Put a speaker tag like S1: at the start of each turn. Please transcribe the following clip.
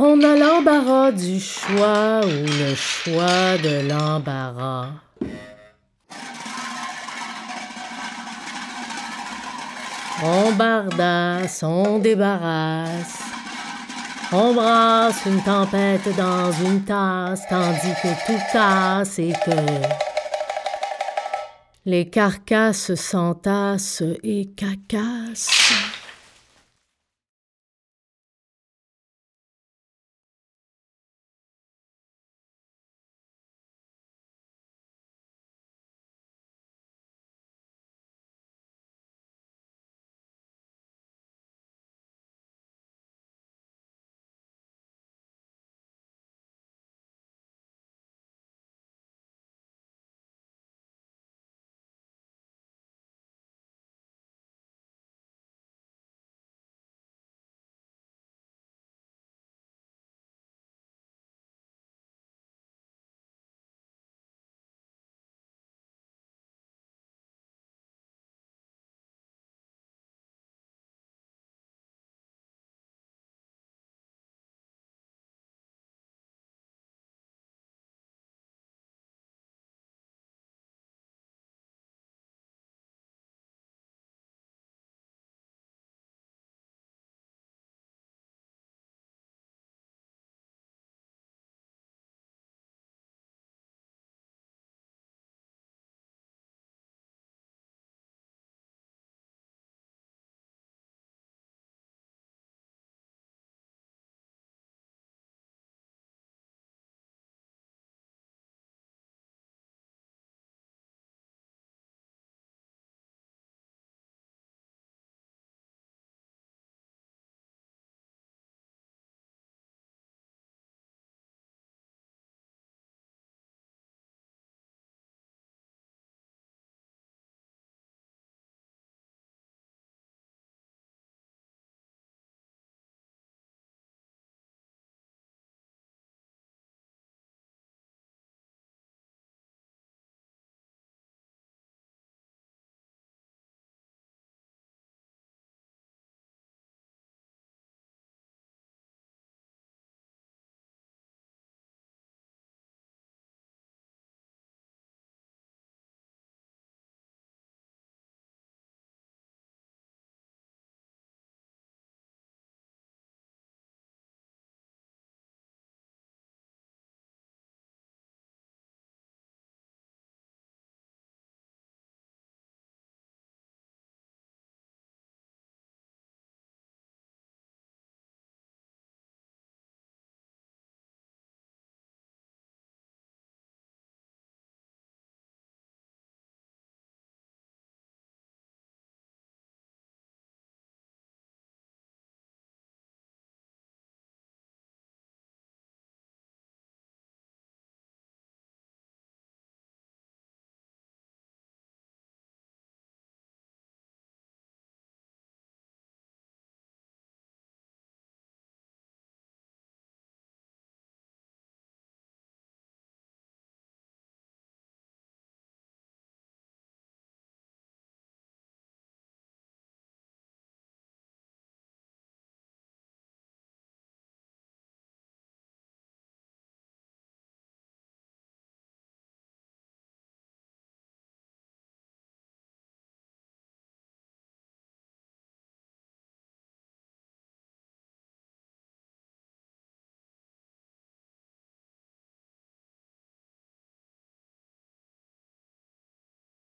S1: On a l'embarras du choix ou le choix de l'embarras. On bardasse, on débarrasse. On brasse une tempête dans une tasse, tandis que tout casse et que les carcasses s'entassent et cacassent.